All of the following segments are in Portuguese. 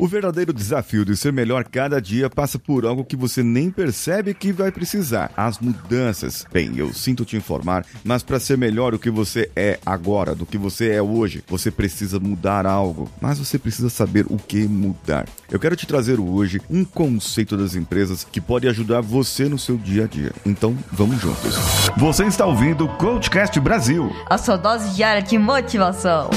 O verdadeiro desafio de ser melhor cada dia passa por algo que você nem percebe que vai precisar: as mudanças. Bem, eu sinto te informar, mas para ser melhor o que você é agora, do que você é hoje, você precisa mudar algo. Mas você precisa saber o que mudar. Eu quero te trazer hoje um conceito das empresas que pode ajudar você no seu dia a dia. Então, vamos juntos. Você está ouvindo o Coachcast Brasil a sua dose diária de motivação.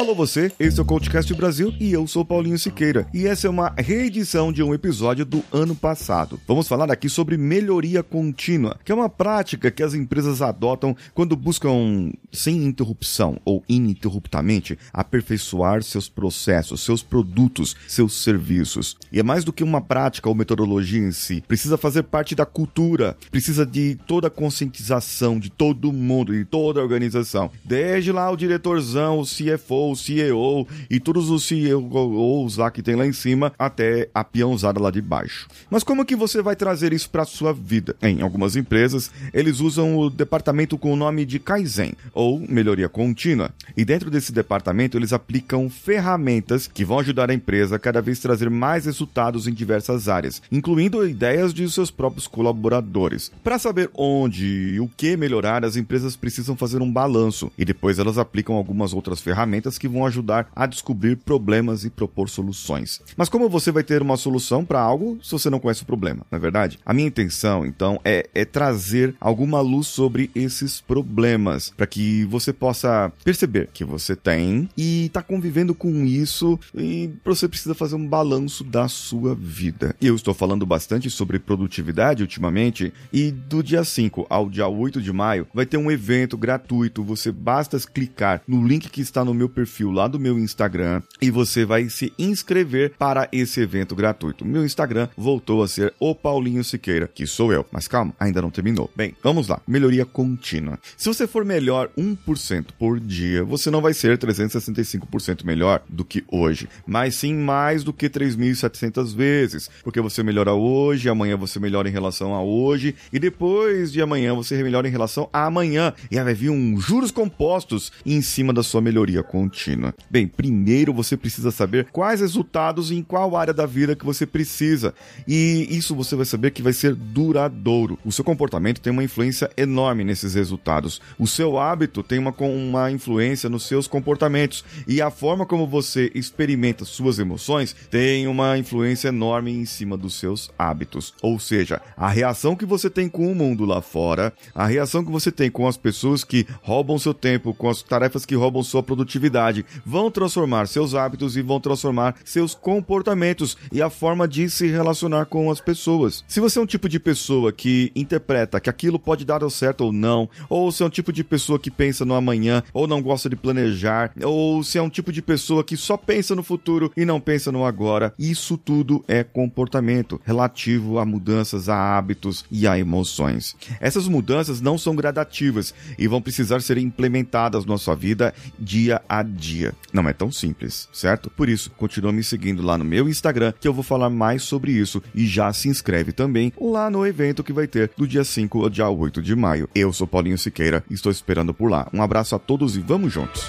Alô você, esse é o Coachcast Brasil e eu sou Paulinho Siqueira. E essa é uma reedição de um episódio do ano passado. Vamos falar aqui sobre melhoria contínua, que é uma prática que as empresas adotam quando buscam, sem interrupção ou ininterruptamente, aperfeiçoar seus processos, seus produtos, seus serviços. E é mais do que uma prática ou metodologia em si, precisa fazer parte da cultura, precisa de toda a conscientização de todo mundo, de toda a organização. Desde lá o diretorzão, o CFO, o CEO e todos os CEOs lá que tem lá em cima até a peãozada lá de baixo. Mas como que você vai trazer isso para sua vida? Em algumas empresas, eles usam o departamento com o nome de Kaizen ou melhoria contínua. E dentro desse departamento, eles aplicam ferramentas que vão ajudar a empresa a cada vez trazer mais resultados em diversas áreas, incluindo ideias de seus próprios colaboradores. Para saber onde e o que melhorar, as empresas precisam fazer um balanço e depois elas aplicam algumas outras ferramentas ferramentas que vão ajudar a descobrir problemas e propor soluções. Mas como você vai ter uma solução para algo se você não conhece o problema, não é verdade? A minha intenção, então, é, é trazer alguma luz sobre esses problemas para que você possa perceber que você tem e está convivendo com isso e você precisa fazer um balanço da sua vida. Eu estou falando bastante sobre produtividade ultimamente e do dia 5 ao dia 8 de maio vai ter um evento gratuito. Você basta clicar no link que está no meu perfil lá do meu Instagram e você vai se inscrever para esse evento gratuito. Meu Instagram voltou a ser o Paulinho Siqueira, que sou eu. Mas calma, ainda não terminou. Bem, vamos lá. Melhoria contínua. Se você for melhor 1% por dia, você não vai ser 365% melhor do que hoje, mas sim mais do que 3.700 vezes, porque você melhora hoje, amanhã você melhora em relação a hoje e depois de amanhã você melhora em relação a amanhã. E aí vai vir um juros compostos em cima da sua melhoria contínua contínua? Bem, primeiro você precisa saber quais resultados em qual área da vida que você precisa. E isso você vai saber que vai ser duradouro. O seu comportamento tem uma influência enorme nesses resultados. O seu hábito tem uma, uma influência nos seus comportamentos. E a forma como você experimenta suas emoções tem uma influência enorme em cima dos seus hábitos. Ou seja, a reação que você tem com o mundo lá fora, a reação que você tem com as pessoas que roubam seu tempo, com as tarefas que roubam sua produtividade vão transformar seus hábitos e vão transformar seus comportamentos e a forma de se relacionar com as pessoas. Se você é um tipo de pessoa que interpreta que aquilo pode dar certo ou não, ou se é um tipo de pessoa que pensa no amanhã ou não gosta de planejar, ou se é um tipo de pessoa que só pensa no futuro e não pensa no agora, isso tudo é comportamento relativo a mudanças, a hábitos e a emoções. Essas mudanças não são gradativas e vão precisar ser implementadas na sua vida dia a dia. Não é tão simples, certo? Por isso, continua me seguindo lá no meu Instagram que eu vou falar mais sobre isso e já se inscreve também lá no evento que vai ter do dia 5 ao dia 8 de maio. Eu sou Paulinho Siqueira e estou esperando por lá. Um abraço a todos e vamos juntos!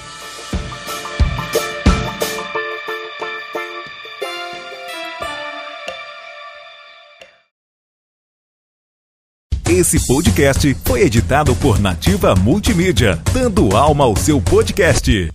Esse podcast foi editado por Nativa Multimídia, dando alma ao seu podcast.